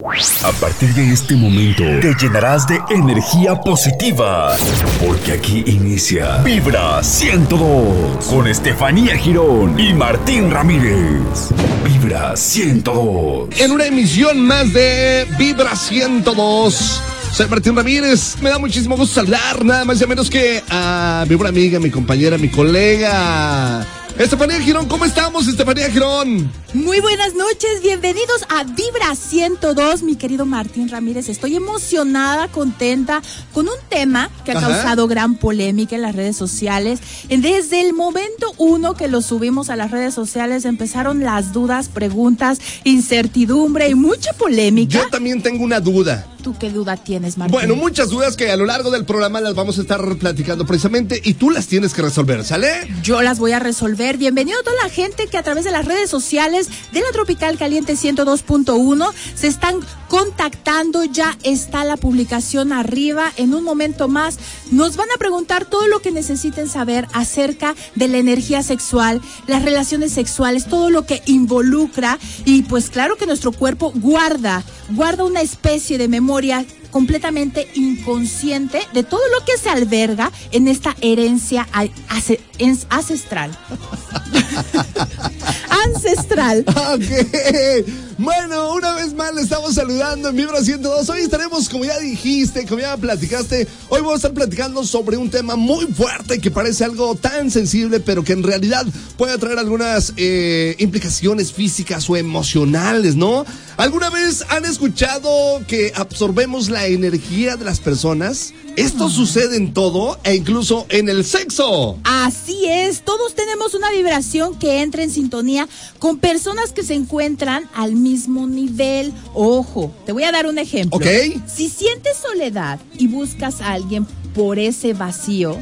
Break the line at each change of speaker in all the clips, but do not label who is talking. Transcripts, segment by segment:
A partir de este momento te llenarás de energía positiva, porque aquí inicia Vibra 102 con Estefanía Girón y Martín Ramírez. Vibra 102.
En una emisión más de Vibra 102. Soy Martín Ramírez. Me da muchísimo gusto saludar, nada más y menos que a mi buena amiga, mi compañera, mi colega. Estefanía Girón, ¿cómo estamos, Estefanía Girón?
Muy buenas noches, bienvenidos a Vibra 102, mi querido Martín Ramírez. Estoy emocionada, contenta con un tema que ha
Ajá.
causado gran polémica en las redes sociales. Desde el momento uno que lo subimos a las redes sociales empezaron las dudas, preguntas, incertidumbre y mucha polémica.
Yo también tengo una duda.
¿Tú qué duda tienes, Martín?
Bueno, muchas dudas que a lo largo del programa las vamos a estar platicando precisamente y tú las tienes que resolver, ¿sale?
Yo las voy a resolver. Bienvenido a toda la gente que a través de las redes sociales de la Tropical Caliente 102.1 se están contactando. Ya está la publicación arriba. En un momento más nos van a preguntar todo lo que necesiten saber acerca de la energía sexual, las relaciones sexuales, todo lo que involucra. Y pues claro que nuestro cuerpo guarda, guarda una especie de memoria completamente inconsciente de todo lo que se alberga en esta herencia ancestral. ancestral.
Ok. Bueno, una vez más le estamos saludando en Vibra 102. Hoy estaremos, como ya dijiste, como ya platicaste, hoy vamos a estar platicando sobre un tema muy fuerte que parece algo tan sensible, pero que en realidad puede traer algunas eh, implicaciones físicas o emocionales, ¿no? ¿Alguna vez han escuchado que absorbemos la energía de las personas? Esto sucede en todo e incluso en el sexo.
Así es, todos tenemos una vibración que entra en sintonía con personas que se encuentran al mismo nivel. Ojo, te voy a dar un ejemplo.
Ok.
Si sientes soledad y buscas a alguien por ese vacío,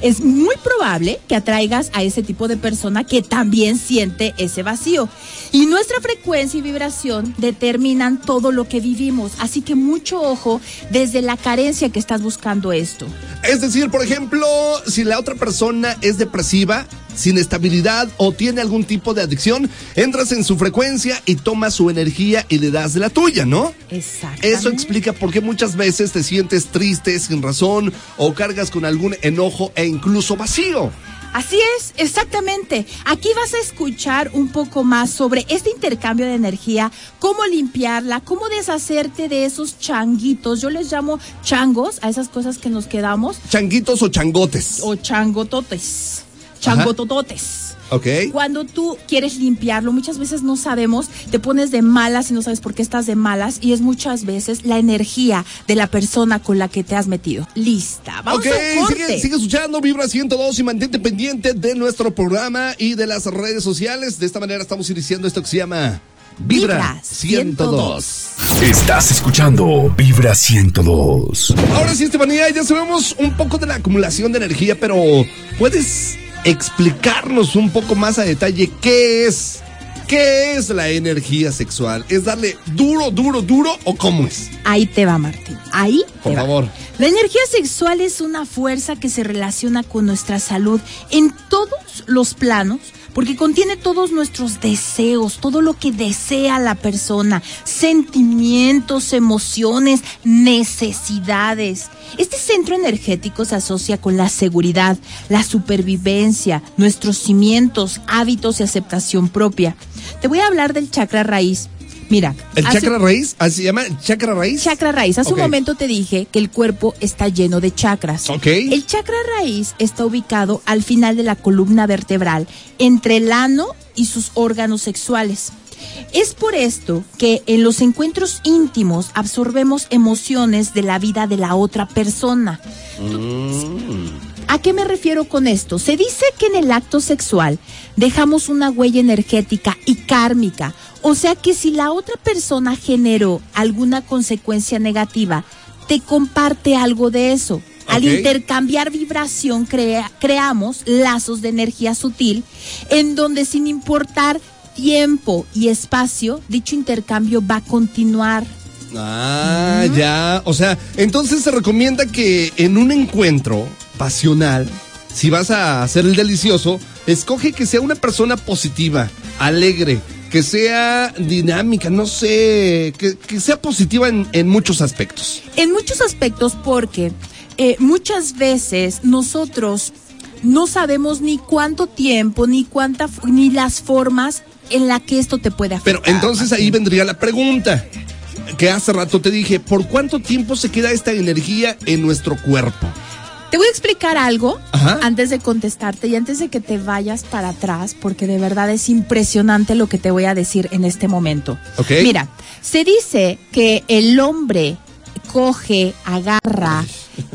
es muy probable que atraigas a ese tipo de persona que también siente ese vacío. Y nuestra frecuencia y vibración determinan todo lo que vivimos. Así que mucho ojo desde la carencia que estás buscando esto.
Es decir, por ejemplo, si la otra persona es depresiva, sin estabilidad o tiene algún tipo de adicción, entras en su frecuencia y tomas su energía y le das de la tuya, ¿no?
Exacto.
Eso explica por qué muchas veces te sientes triste, sin razón, o cargas con algún enojo e incluso vacío.
Así es, exactamente. Aquí vas a escuchar un poco más sobre este intercambio de energía, cómo limpiarla, cómo deshacerte de esos changuitos. Yo les llamo changos a esas cosas que nos quedamos,
Changuitos o changotes.
o changototes, changotototes.
Ok.
Cuando tú quieres limpiarlo, muchas veces no sabemos, te pones de malas y no sabes por qué estás de malas y es muchas veces la energía de la persona con la que te has metido. Lista, vamos
Ok,
a corte.
sigue, sigue escuchando Vibra 102 y mantente pendiente de nuestro programa y de las redes sociales. De esta manera estamos iniciando esto que se llama Vibra,
Vibra
102.
102.
Estás escuchando Vibra 102.
Ahora sí, Estefanía, ya sabemos un poco de la acumulación de energía, pero ¿puedes explicarnos un poco más a detalle qué es? ¿Qué es la energía sexual? ¿Es darle duro, duro, duro o cómo es?
Ahí te va, Martín. Ahí
Por
te va.
favor.
La energía sexual es una fuerza que se relaciona con nuestra salud en todos los planos, porque contiene todos nuestros deseos, todo lo que desea la persona, sentimientos, emociones, necesidades. Este centro energético se asocia con la seguridad, la supervivencia, nuestros cimientos, hábitos y aceptación propia. Te voy a hablar del chakra raíz. Mira,
¿El chakra raíz? ¿Así se llama chakra raíz?
Chakra raíz. Hace un momento te dije que el cuerpo está lleno de chakras.
Ok.
El chakra raíz está ubicado al final de la columna vertebral, entre el ano y sus órganos sexuales. Es por esto que en los encuentros íntimos absorbemos emociones de la vida de la otra persona. ¿A qué me refiero con esto? Se dice que en el acto sexual dejamos una huella energética y kármica. O sea que si la otra persona generó alguna consecuencia negativa, te comparte algo de eso. Al intercambiar vibración crea- creamos lazos de energía sutil en donde sin importar tiempo y espacio, dicho intercambio va a continuar.
Ah, ya. O sea, entonces se recomienda que en un encuentro pasional, si vas a hacer el delicioso, escoge que sea una persona positiva, alegre, que sea dinámica, no sé, que, que sea positiva en, en muchos aspectos.
En muchos aspectos porque eh, muchas veces nosotros no sabemos ni cuánto tiempo, ni cuánta, ni las formas en la que esto te puede afectar.
Pero entonces ahí vendría la pregunta que hace rato te dije, ¿por cuánto tiempo se queda esta energía en nuestro cuerpo?
Te voy a explicar algo
Ajá.
antes de contestarte y antes de que te vayas para atrás, porque de verdad es impresionante lo que te voy a decir en este momento.
Ok.
Mira, se dice que el hombre coge, agarra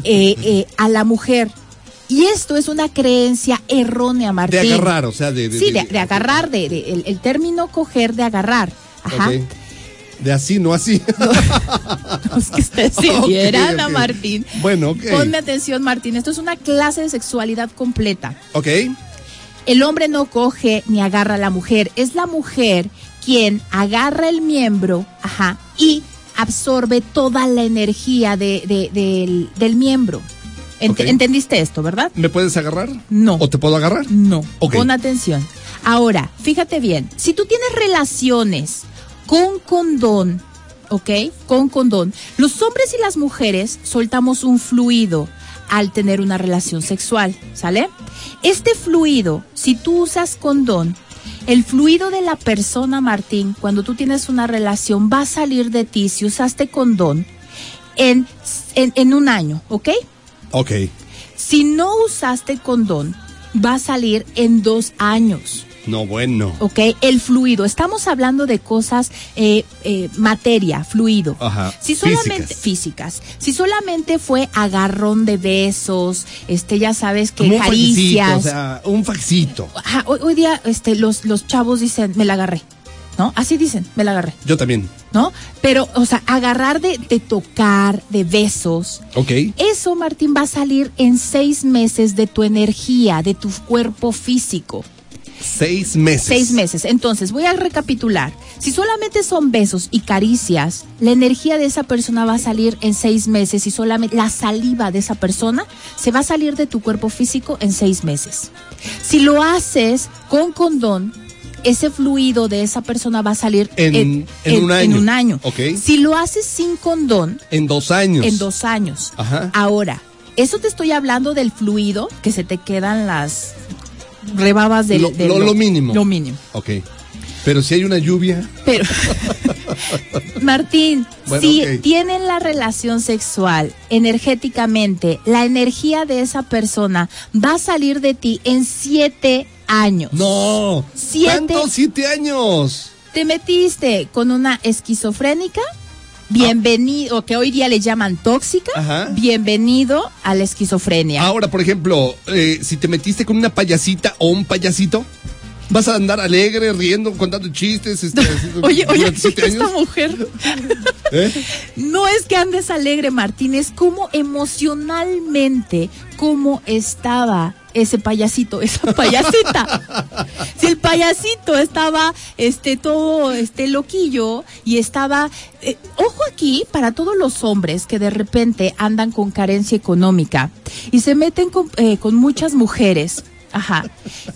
eh, eh, a la mujer. Y esto es una creencia errónea,
De
Martín.
agarrar, o sea, de...
Sí, de, de agarrar, de, de- el, el término coger de agarrar. Ajá.
De así, no así.
Es que ustedes se
Ok,
vieran a
ok.
Martín.
Bueno, ok.
Ponme atención, Martín. Esto es una clase de sexualidad completa.
ok.
El hombre no coge ni agarra a la mujer. Es la mujer quien agarra el miembro ajá, y absorbe toda la energía de- de- del, del miembro. Ent-. ¿Entendiste esto, verdad?
¿Me puedes agarrar?
No.
¿O te puedo agarrar?
No. Pon atención. Ahora, fíjate bien. Si tú tienes relaciones con condón, ¿ok? Con condón. Los hombres y las mujeres soltamos un fluido al tener una relación sexual, ¿sale? Este fluido, si tú usas condón, el fluido de la persona, Martín, cuando tú tienes una relación, va a salir de ti si usaste condón en, en, en un año, ¿ok?
Ok.
Si no usaste condón, va a salir en dos años.
No, bueno.
¿Ok? El fluido. Estamos hablando de cosas, eh, eh, materia, fluido.
Ajá.
Si solamente,
Físicas.
físicas. Si solamente fue agarrón de besos, este, ya sabes que
Como un faxito,
caricias.
o sea, un faxito.
Ajá, hoy, hoy día, este, los, los chavos dicen, me la agarré. ¿No? Así dicen, me la agarré.
Yo también.
¿No? Pero, o sea, agarrar de, de tocar, de besos,
Ok.
eso, Martín, va a salir en seis meses de tu energía, de tu cuerpo físico.
Seis meses.
Seis meses. Entonces, voy a recapitular. Si solamente son besos y caricias, la energía de esa persona va a salir en seis meses y solamente la saliva de esa persona se va a salir de tu cuerpo físico en seis meses. Si lo haces con condón, ese fluido de esa persona va a salir
En- en un año.
en un año.
Ok.
Si lo haces sin condón,
En dos años.
en dos años.
Ajá.
Ahora, eso te estoy hablando del fluido que se te quedan las rebabas del,
Lo-
del-
lo- lo mínimo.
Lo mínimo.
Ok. Pero si hay una lluvia.
Pero, Martín,
Bueno,
si tienen la relación sexual energéticamente, la energía de esa persona va a salir de ti en siete años.
No.
Siete.
Siete años.
Te metiste con una esquizofrénica. Bienvenido, que hoy día le llaman tóxica.
Ajá.
Bienvenido a la esquizofrenia.
Ahora, por ejemplo, eh, si te metiste con una payasita o un payasito, vas a andar alegre, riendo, contando chistes. Este,
Oye, oye, esta
años.
mujer.
¿Eh?
No es que andes alegre, Martín, es como emocionalmente, cómo estaba ese payasito, esa payasita. si el payasito estaba este todo este loquillo y estaba eh, ojo aquí para todos los hombres que de repente andan con carencia económica y se meten con, eh, con muchas mujeres. Ajá.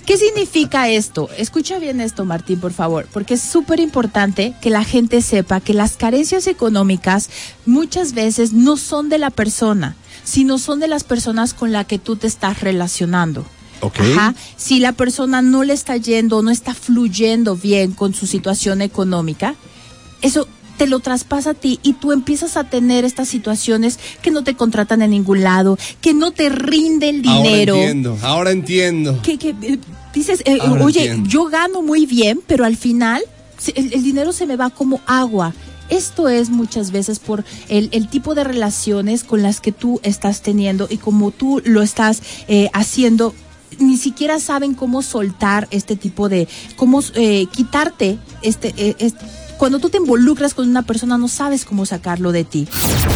¿Qué significa esto? Escucha bien esto, Martín, por favor, porque es súper importante que la gente sepa que las carencias económicas muchas veces no son de la persona, sino son de las personas con las que tú te estás relacionando.
Ok.
Ajá. Si la persona no le está yendo, no está fluyendo bien con su situación económica, eso te lo traspasa a ti y tú empiezas a tener estas situaciones que no te contratan en ningún lado, que no te rinde el dinero.
Ahora entiendo, ahora entiendo.
que, que, eh, dices, eh, oye,
entiendo.
yo gano muy bien, pero al final el, el dinero se me va como agua. Esto es muchas veces por el, el tipo de relaciones con las que tú estás teniendo y como tú lo estás eh, haciendo. Ni siquiera saben cómo soltar este tipo de, cómo eh, quitarte este, eh, es- cuando tú te involucras con una persona no sabes cómo sacarlo de ti.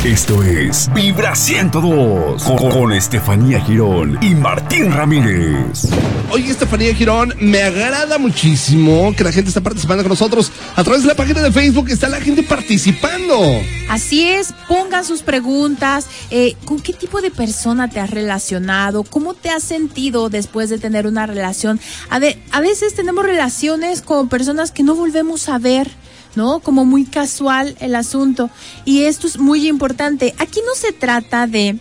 Esto es Vibra 102 con, con Estefanía Girón y Martín Ramírez.
Oye, Estefanía Girón, me agrada muchísimo que la gente está participando con nosotros. A través de la página de Facebook está la gente participando.
Así es, pongan sus preguntas, eh, ¿con qué tipo de persona te has relacionado? ¿Cómo te has sentido después de tener una relación? A, a veces tenemos relaciones con personas que no volvemos a ver. ¿No? Como muy casual el asunto. Y esto es muy importante. Aquí no se trata de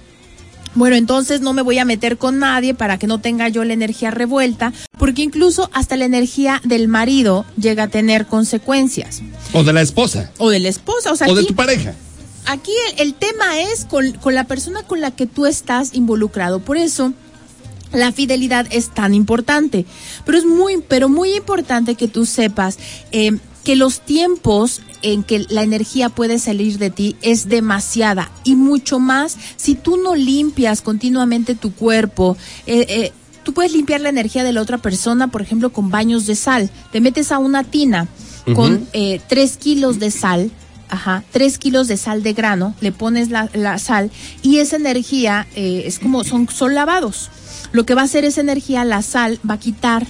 bueno, entonces no me voy a meter con nadie para que no tenga yo la energía revuelta, porque incluso hasta la energía del marido llega a tener consecuencias.
O de la esposa.
O de la esposa, o sea.
O de tu pareja.
Aquí el, tema es con, con, la persona con la que tú estás involucrado. Por eso la fidelidad es tan importante. Pero es muy, pero muy importante que tú sepas eh, que los tiempos en que la energía puede salir de ti es demasiada y mucho más si tú no limpias continuamente tu cuerpo. Eh, eh, tú puedes limpiar la energía de la otra persona, por ejemplo, con baños de sal. Te metes a una tina con eh, tres kilos de sal. Ajá, tres kilos de sal de grano, le pones la, la sal y esa energía es como son, son lavados. Lo que va a hacer esa energía, la sal, va a quitar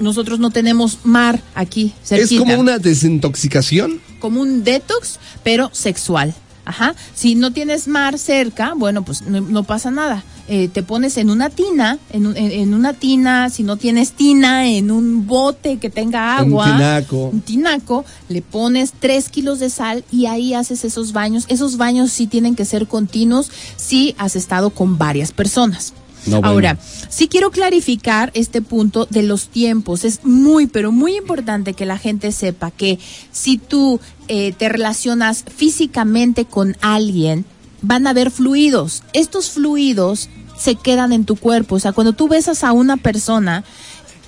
nosotros no tenemos mar aquí
cerquita. ¿Es como una desintoxicación?
Como un detox, pero sexual. Ajá. Si no tienes mar cerca, bueno, pues no, pasa nada. Eh, te pones en una tina, en, en, una tina, si no tienes tina, en un bote que tenga agua.
Un tinaco.
Un tinaco, le pones tres kilos de sal y ahí haces esos baños. Esos baños sí tienen que ser continuos si has estado con varias personas. Ahora, sí quiero clarificar este punto de los tiempos. Es muy, pero muy importante que la gente sepa que si tú eh, te relacionas físicamente con alguien, van a haber fluidos. Estos fluidos se quedan en tu cuerpo. O sea, cuando tú besas a una persona,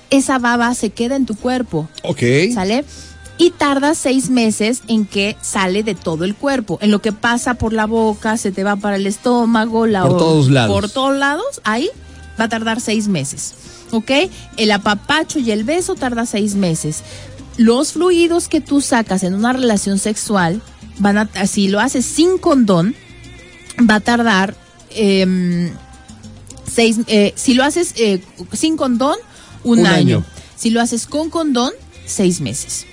esa baba se queda en tu cuerpo.
Ok.
¿Sale? Y tarda seis meses en que sale de todo el cuerpo. En lo que pasa por la boca, se te va para el estómago, la
por todos lados.
Por todos lados, ahí va a tardar seis meses. ¿Ok? El apapacho y el beso tarda seis meses. Los fluidos que tú sacas en una relación sexual, van a, si lo haces sin condón, va a tardar em, seis, eh, si lo haces eh, sin condón, un, año. Si lo haces con condón, seis meses.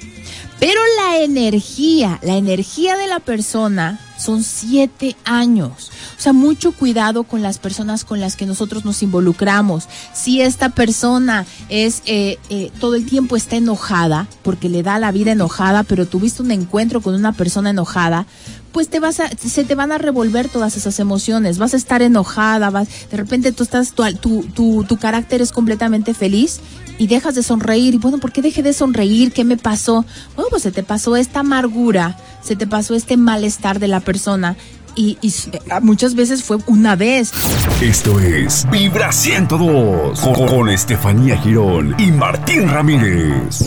Pero la energía, la energía de la persona son siete años. O sea, mucho cuidado con las personas con las que nosotros nos involucramos. Si esta persona es eh, eh, todo el tiempo está enojada, porque le da la vida enojada, pero tuviste un encuentro con una persona enojada, pues te vas se te van a revolver todas esas emociones. Vas a estar enojada, vas, de repente tú estás, tu, tu, tu carácter es completamente feliz y dejas de sonreír. Y bueno, ¿por qué dejé de sonreír? ¿Qué me pasó? Bueno, pues se te pasó esta amargura, se te pasó este malestar de la persona. Y, muchas veces fue una vez.
Esto es Vibra 102 con, con Estefanía Girón y Martín Ramírez.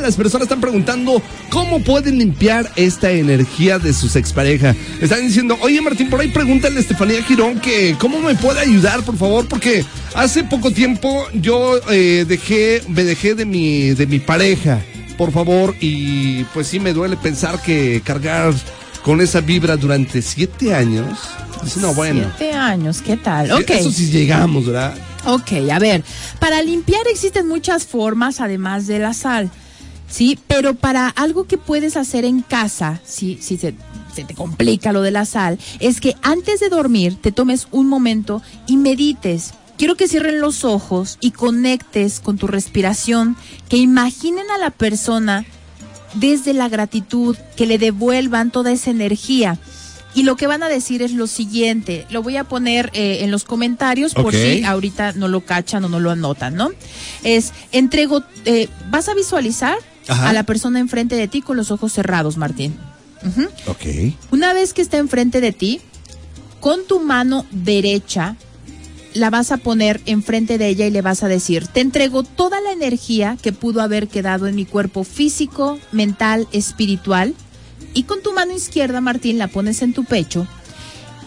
Las personas están preguntando cómo pueden limpiar esta energía de sus exparejas. Están diciendo, oye Martín, por ahí pregúntale a Estefanía Girón que cómo me puede ayudar, por favor, porque hace poco tiempo yo eh, dejé, me dejé de mi, de mi pareja, por favor, y pues sí me duele pensar que cargar con esa vibra durante siete años. no, bueno.
Siete años, ¿qué tal? Ok.
Eso sí llegamos, ¿verdad?
Ok, a ver, para limpiar existen muchas formas además de la sal. ¿Sí? Pero para algo que puedes hacer en casa, si, si se, se, te complica lo de la sal, es que antes de dormir te tomes un momento y medites. Quiero que cierren los ojos y conectes con tu respiración, que imaginen a la persona desde la gratitud, que le devuelvan toda esa energía. Y lo que van a decir es lo siguiente, lo voy a poner eh, en los comentarios por si ahorita no lo cachan o no lo anotan, ¿no? Es, entrego, eh, vas a visualizar a la persona enfrente de ti con los ojos cerrados, Martín.
Ok.
Una vez que está enfrente de ti, con tu mano derecha la vas a poner enfrente de ella y le vas a decir, te entrego toda la energía que pudo haber quedado en mi cuerpo físico, mental, espiritual. Y con tu mano izquierda, Martín, la pones en tu pecho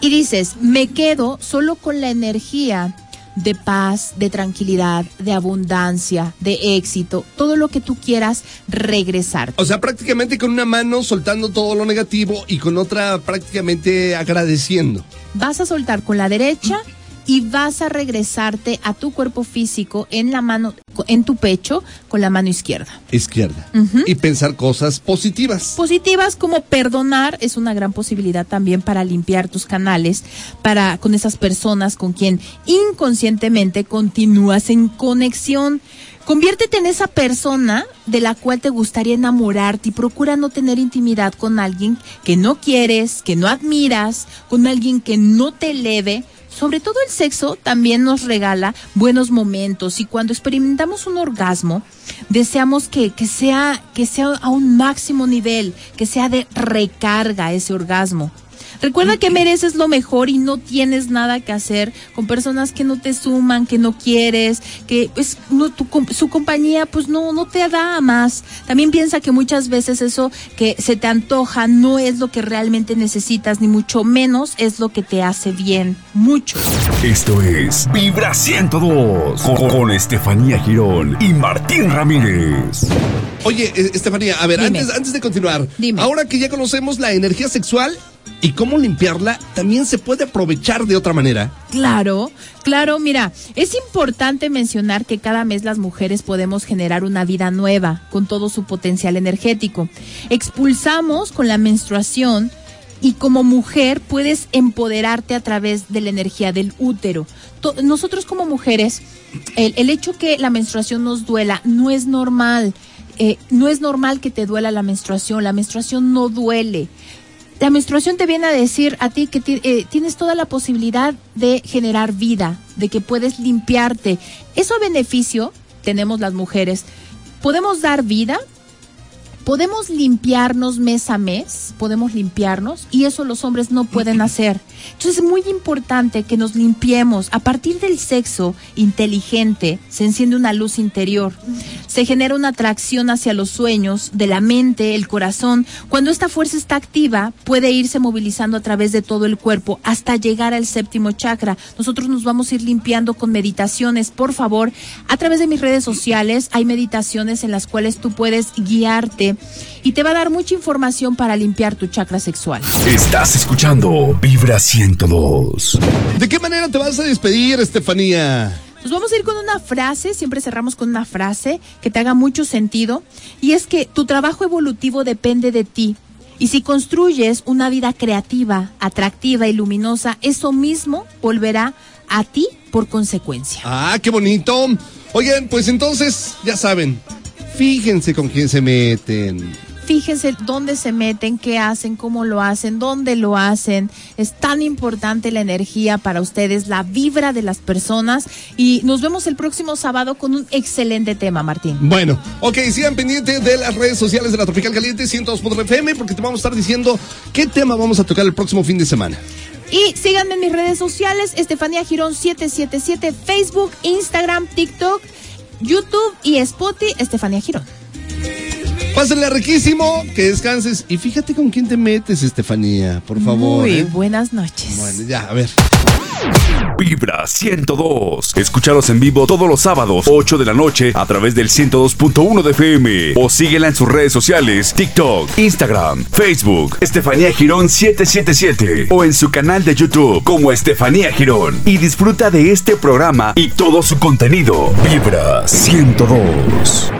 y dices, me quedo solo con la energía de paz, de tranquilidad, de abundancia, de éxito, todo lo que tú quieras regresar.
O sea, prácticamente con una mano soltando todo lo negativo y con otra prácticamente agradeciendo.
Vas a soltar con la derecha y vas a regresarte a tu cuerpo físico en la mano en tu pecho con la mano izquierda.
Izquierda. Y pensar cosas positivas.
Positivas como perdonar es una gran posibilidad también para limpiar tus canales, para con esas personas con quien inconscientemente continúas en conexión. Conviértete en esa persona de la cual te gustaría enamorarte y procura no tener intimidad con alguien que no quieres, que no admiras, con alguien que no te eleve. Sobre todo el sexo también nos regala buenos momentos y cuando experimentamos un orgasmo deseamos que, que, sea, que sea a un máximo nivel, que sea de recarga ese orgasmo. Recuerda que mereces lo mejor y no tienes nada que hacer con personas que no te suman, que no quieres, que pues no, su compañía pues no, no te da más. También piensa que muchas veces eso que se te antoja no es lo que realmente necesitas, ni mucho menos es lo que te hace bien. Mucho.
Esto es Vibra 102 con, Estefanía Girón y Martín Ramírez.
Oye, eh, Estefanía, a ver, antes, antes de continuar, ahora que ya conocemos la energía sexual, y cómo limpiarla también se puede aprovechar de otra manera.
Claro, claro, mira, es importante mencionar que cada mes las mujeres podemos generar una vida nueva con todo su potencial energético. Expulsamos con la menstruación y como mujer puedes empoderarte a través de la energía del útero. Nosotros como mujeres, el, hecho que la menstruación nos duela no es normal. Eh, no es normal que te duela la menstruación, la menstruación no duele la menstruación te viene a decir a ti que eh, tienes toda la posibilidad de generar vida, de que puedes limpiarte. Eso beneficio tenemos las mujeres. Podemos dar vida, podemos limpiarnos mes a mes, podemos limpiarnos y eso los hombres no pueden hacer. Entonces es muy importante que nos limpiemos. A partir del sexo inteligente se enciende una luz interior, se genera una atracción hacia los sueños de la mente, el corazón. Cuando esta fuerza está activa, puede irse movilizando a través de todo el cuerpo hasta llegar al séptimo chakra. Nosotros nos vamos a ir limpiando con meditaciones. Por favor, a través de mis redes sociales hay meditaciones en las cuales tú puedes guiarte y te va a dar mucha información para limpiar tu chakra sexual.
Estás escuchando Vibra 102.
¿De qué manera te vas a despedir, Estefanía?
Nos vamos a ir con una frase, siempre cerramos con una frase que te haga mucho sentido, y es que tu trabajo evolutivo depende de ti. Y si construyes una vida creativa, atractiva y luminosa, eso mismo volverá a ti por consecuencia.
Ah, qué bonito. Oigan, pues entonces, ya saben, fíjense con quién se meten
fíjense dónde se meten, qué hacen, cómo lo hacen, dónde lo hacen. Es tan importante la energía para ustedes, la vibra de las personas. Y nos vemos el próximo sábado con un excelente tema, Martín.
Bueno, ok, sigan pendientes de las redes sociales de la Tropical Caliente 102.fm FM porque te vamos a estar diciendo qué tema vamos a tocar el próximo fin de semana.
Y síganme en mis redes sociales, Estefanía Girón 777, Facebook, Instagram, TikTok, YouTube y Spotify, Estefanía Girón.
Pásenle riquísimo, que descanses. Y fíjate con quién te metes, Estefanía, por favor.
Muy ¿eh? buenas noches.
Bueno, ya, a ver.
Vibra 102. Escúchalos en vivo todos los sábados, 8 de la noche, a través del 102.1 de FM. O síguela en sus redes sociales: TikTok, Instagram, Facebook, Estefanía Girón 777. O en su canal de YouTube como Estefanía Girón. Y disfruta de este programa y todo su contenido. Vibra 102.